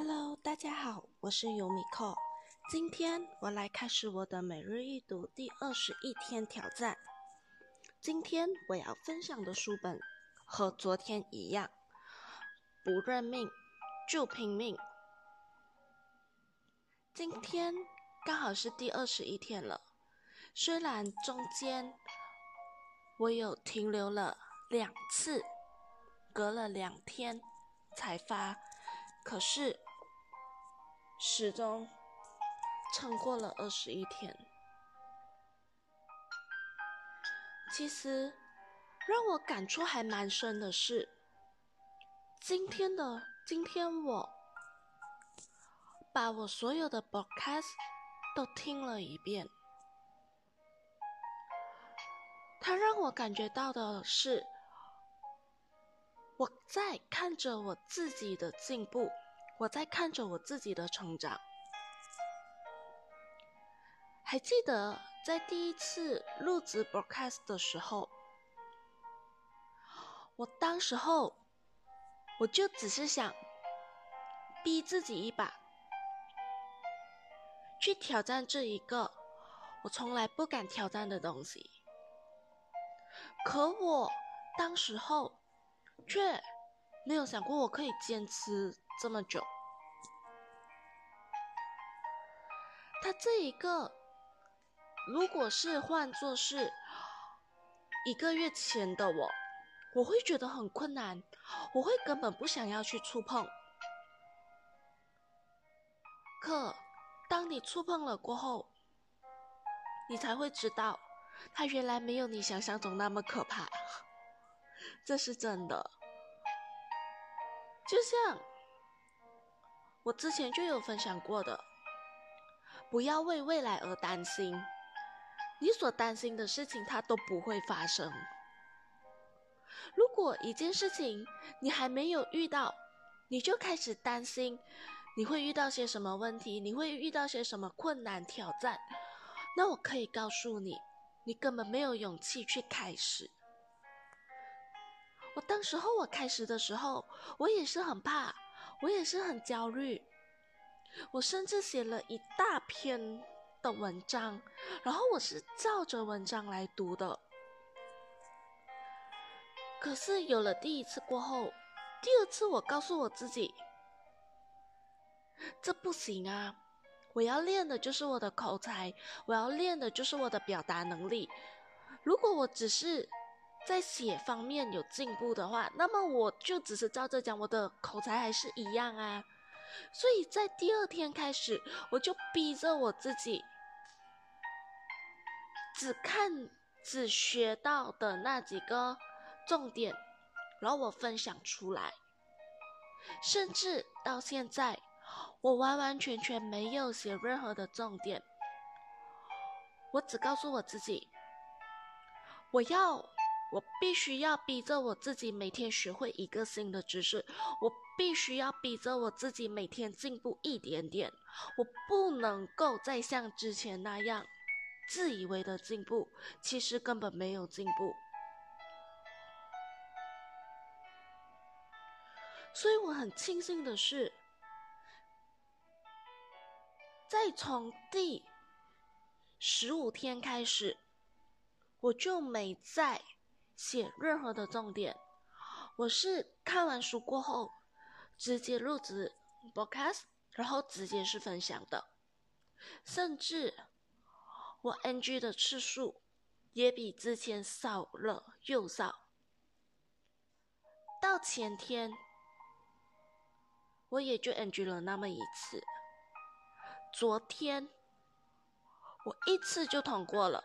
Hello，大家好，我是尤米克。今天我来开始我的每日一读第二十一天挑战。今天我要分享的书本和昨天一样，不认命就拼命。今天刚好是第二十一天了，虽然中间我有停留了两次，隔了两天才发。可是，始终撑过了二十一天。其实让我感触还蛮深的是，今天的今天我把我所有的 broadcast 都听了一遍，它让我感觉到的是。我在看着我自己的进步，我在看着我自己的成长。还记得在第一次录制 broadcast 的时候，我当时候我就只是想逼自己一把，去挑战这一个我从来不敢挑战的东西。可我当时候。却没有想过我可以坚持这么久。他这一个，如果是换作是一个月前的我，我会觉得很困难，我会根本不想要去触碰。可当你触碰了过后，你才会知道，它原来没有你想象中那么可怕。这是真的，就像我之前就有分享过的，不要为未来而担心，你所担心的事情它都不会发生。如果一件事情你还没有遇到，你就开始担心你会遇到些什么问题，你会遇到些什么困难挑战，那我可以告诉你，你根本没有勇气去开始。当时候我开始的时候，我也是很怕，我也是很焦虑，我甚至写了一大篇的文章，然后我是照着文章来读的。可是有了第一次过后，第二次我告诉我自己，这不行啊！我要练的就是我的口才，我要练的就是我的表达能力。如果我只是……在写方面有进步的话，那么我就只是照着讲，我的口才还是一样啊。所以在第二天开始，我就逼着我自己，只看只学到的那几个重点，然后我分享出来。甚至到现在，我完完全全没有写任何的重点，我只告诉我自己，我要。我必须要逼着我自己每天学会一个新的知识，我必须要逼着我自己每天进步一点点，我不能够再像之前那样自以为的进步，其实根本没有进步。所以我很庆幸的是，在从第十五天开始，我就没在。写任何的重点，我是看完书过后直接入职 broadcast，然后直接是分享的，甚至我 NG 的次数也比之前少了又少。到前天我也就 NG 了那么一次，昨天我一次就通过了，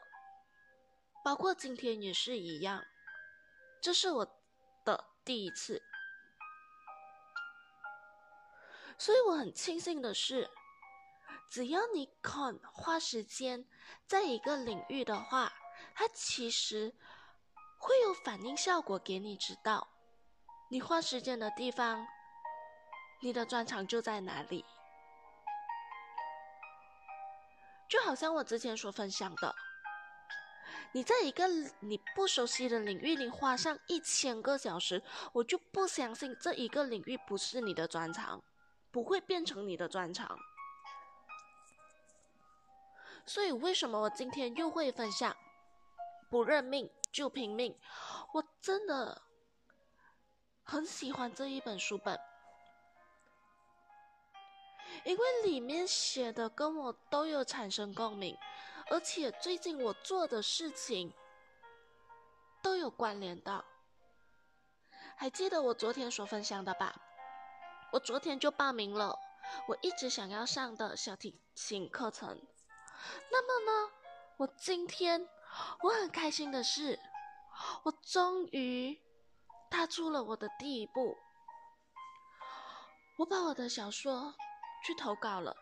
包括今天也是一样。这是我的第一次，所以我很庆幸的是，只要你肯花时间在一个领域的话，它其实会有反应效果给你知道，你花时间的地方，你的专长就在哪里。就好像我之前所分享的。你在一个你不熟悉的领域里花上一千个小时，我就不相信这一个领域不是你的专长。不会变成你的专长。所以，为什么我今天又会分享不认命就拼命？我真的很喜欢这一本书本，因为里面写的跟我都有产生共鸣，而且最近我做的事情都有关联到。还记得我昨天所分享的吧？我昨天就报名了我一直想要上的小提琴课程。那么呢，我今天我很开心的是，我终于踏出了我的第一步。我把我的小说去投稿了，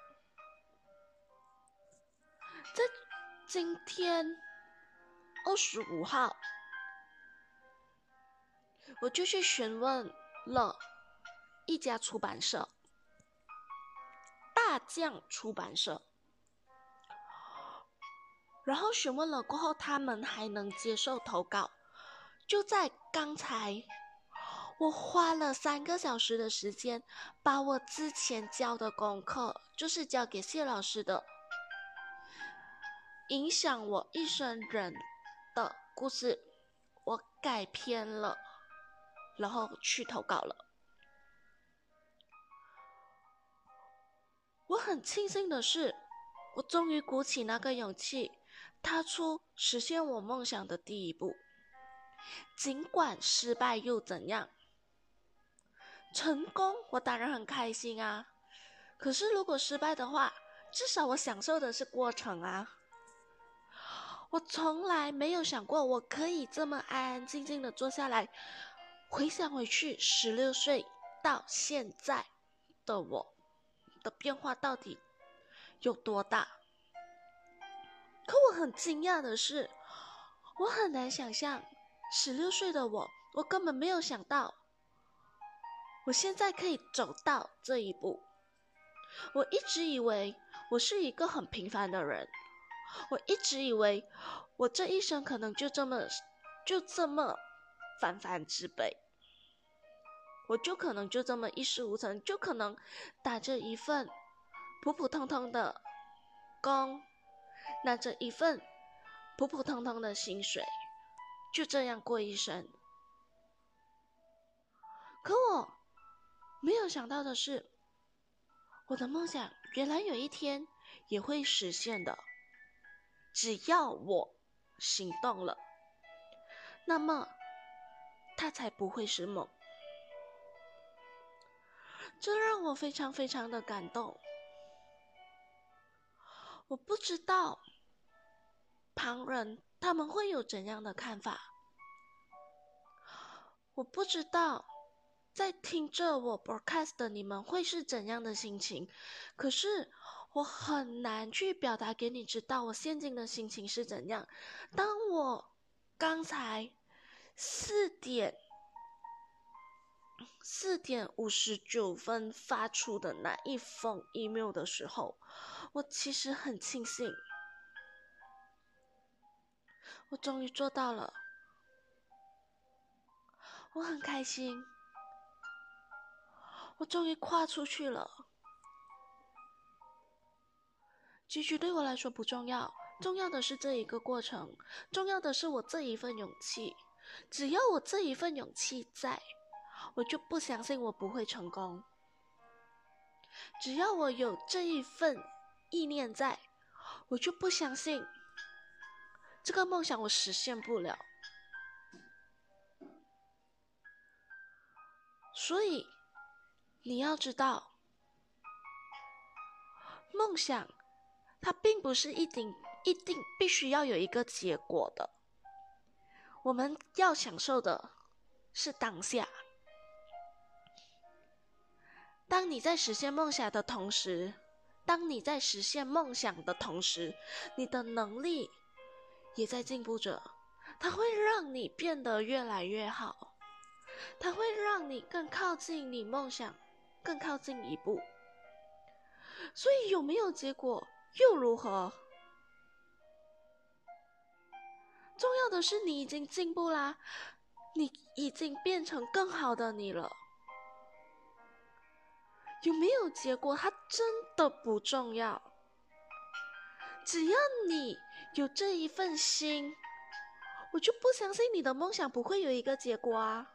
在今天二十五号，我就去询问了一家出版社——大将出版社。然后询问了过后，他们还能接受投稿。就在刚才，我花了三个小时的时间，把我之前交的功课，就是交给谢老师的，影响我一生人的故事，我改编了，然后去投稿了。我很庆幸的是，我终于鼓起那个勇气。踏出实现我梦想的第一步，尽管失败又怎样？成功我当然很开心啊！可是如果失败的话，至少我享受的是过程啊！我从来没有想过我可以这么安安静静的坐下来，回想回去十六岁到现在的我的变化到底有多大。可我很惊讶的是，我很难想象，十六岁的我，我根本没有想到，我现在可以走到这一步。我一直以为我是一个很平凡的人，我一直以为我这一生可能就这么，就这么凡凡之辈，我就可能就这么一事无成，就可能打着一份普普通通的工。拿着一份普普通通的薪水，就这样过一生。可我没有想到的是，我的梦想原来有一天也会实现的。只要我行动了，那么他才不会是梦。这让我非常非常的感动。我不知道旁人他们会有怎样的看法，我不知道在听着我 broadcast 的你们会是怎样的心情，可是我很难去表达给你知道我现今的心情是怎样。当我刚才四点四点五十九分发出的那一封 email 的时候。我其实很庆幸，我终于做到了，我很开心，我终于跨出去了。结局对我来说不重要，重要的是这一个过程，重要的是我这一份勇气。只要我这一份勇气在，我就不相信我不会成功。只要我有这一份。意念在，我就不相信这个梦想我实现不了。所以你要知道，梦想它并不是一定一定必须要有一个结果的。我们要享受的是当下。当你在实现梦想的同时。当你在实现梦想的同时，你的能力也在进步着，它会让你变得越来越好，它会让你更靠近你梦想，更靠近一步。所以有没有结果又如何？重要的是你已经进步啦，你已经变成更好的你了。有没有结果，它真的不重要。只要你有这一份心，我就不相信你的梦想不会有一个结果啊。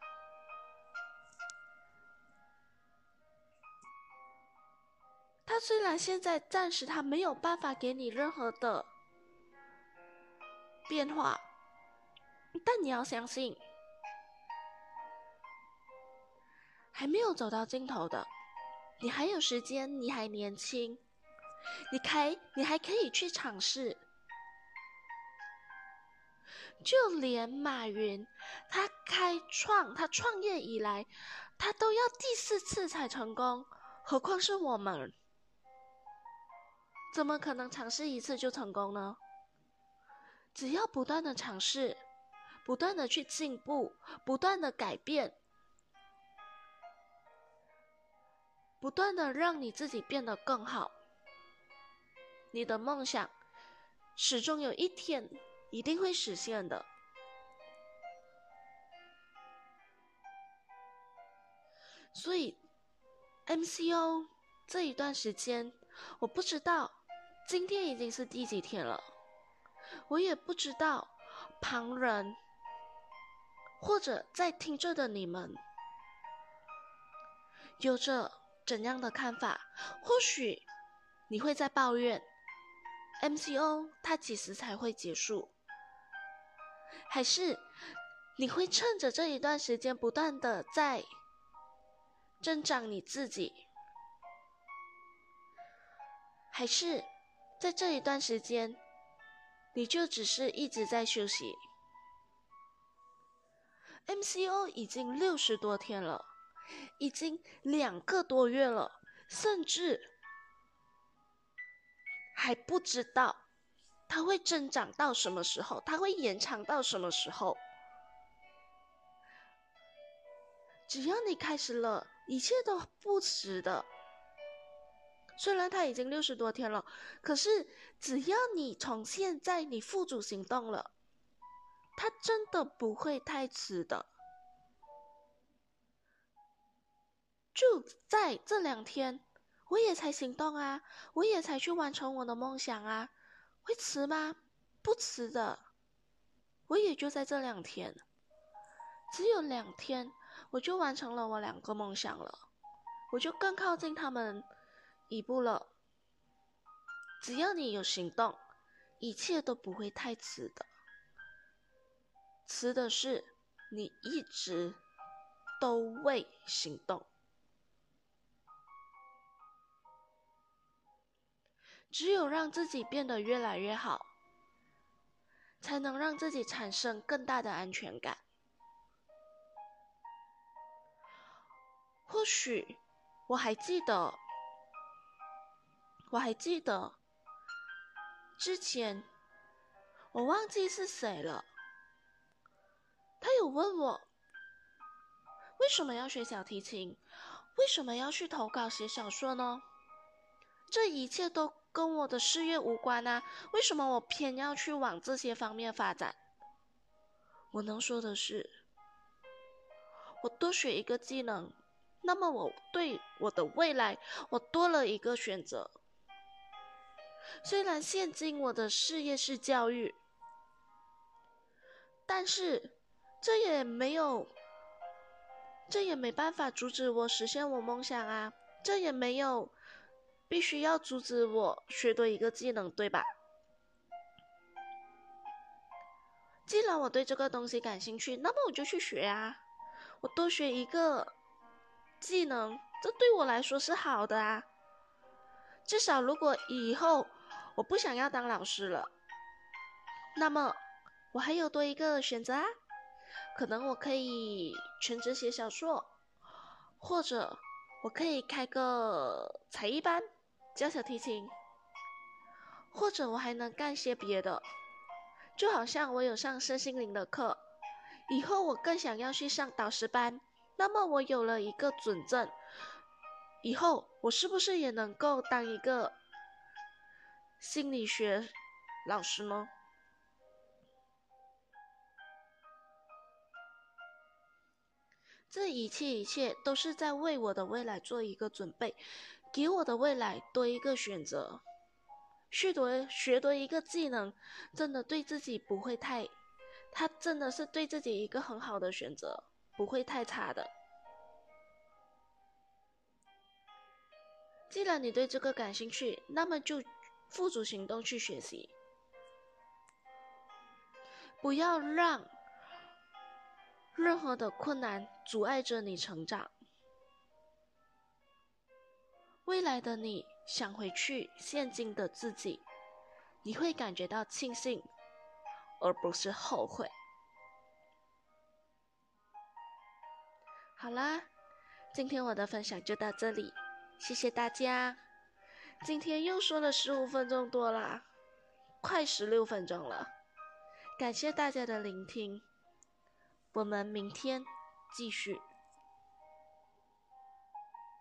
他虽然现在暂时他没有办法给你任何的变化，但你要相信，还没有走到尽头的，你还有时间，你还年轻，你开，你还可以去尝试。就连马云，他开创，他创业以来，他都要第四次才成功，何况是我们。怎么可能尝试一次就成功呢？只要不断的尝试，不断的去进步，不断的改变，不断的让你自己变得更好，你的梦想始终有一天一定会实现的。所以，MCO 这一段时间，我不知道。今天已经是第几天了？我也不知道旁人或者在听着的你们有着怎样的看法。或许你会在抱怨 MCO 它几时才会结束？还是你会趁着这一段时间不断的在增长你自己？还是？在这一段时间，你就只是一直在休息。MCO 已经六十多天了，已经两个多月了，甚至还不知道它会增长到什么时候，它会延长到什么时候。只要你开始了，一切都不迟的。虽然他已经六十多天了，可是只要你从现在你付诸行动了，他真的不会太迟的。就在这两天，我也才行动啊，我也才去完成我的梦想啊，会迟吗？不迟的，我也就在这两天，只有两天，我就完成了我两个梦想了，我就更靠近他们。一步了，只要你有行动，一切都不会太迟的。迟的是你一直都未行动。只有让自己变得越来越好，才能让自己产生更大的安全感。或许我还记得。我还记得，之前我忘记是谁了。他有问我为什么要学小提琴，为什么要去投稿写小说呢？这一切都跟我的事业无关啊！为什么我偏要去往这些方面发展？我能说的是，我多学一个技能，那么我对我的未来，我多了一个选择。虽然现今我的事业是教育，但是这也没有，这也没办法阻止我实现我梦想啊！这也没有必须要阻止我学多一个技能，对吧？既然我对这个东西感兴趣，那么我就去学啊！我多学一个技能，这对我来说是好的啊！至少如果以后。我不想要当老师了，那么我还有多一个选择啊，可能我可以全职写小说，或者我可以开个才艺班教小提琴，或者我还能干些别的，就好像我有上身心灵的课，以后我更想要去上导师班，那么我有了一个准证，以后我是不是也能够当一个？心理学老师呢？这一切一切都是在为我的未来做一个准备，给我的未来多一个选择。学多学多一个技能，真的对自己不会太，他真的是对自己一个很好的选择，不会太差的。既然你对这个感兴趣，那么就付诸行动去学习，不要让任何的困难阻碍着你成长。未来的你想回去现今的自己，你会感觉到庆幸，而不是后悔。好啦，今天我的分享就到这里。谢谢大家，今天又说了十五分钟多啦，快十六分钟了。感谢大家的聆听，我们明天继续。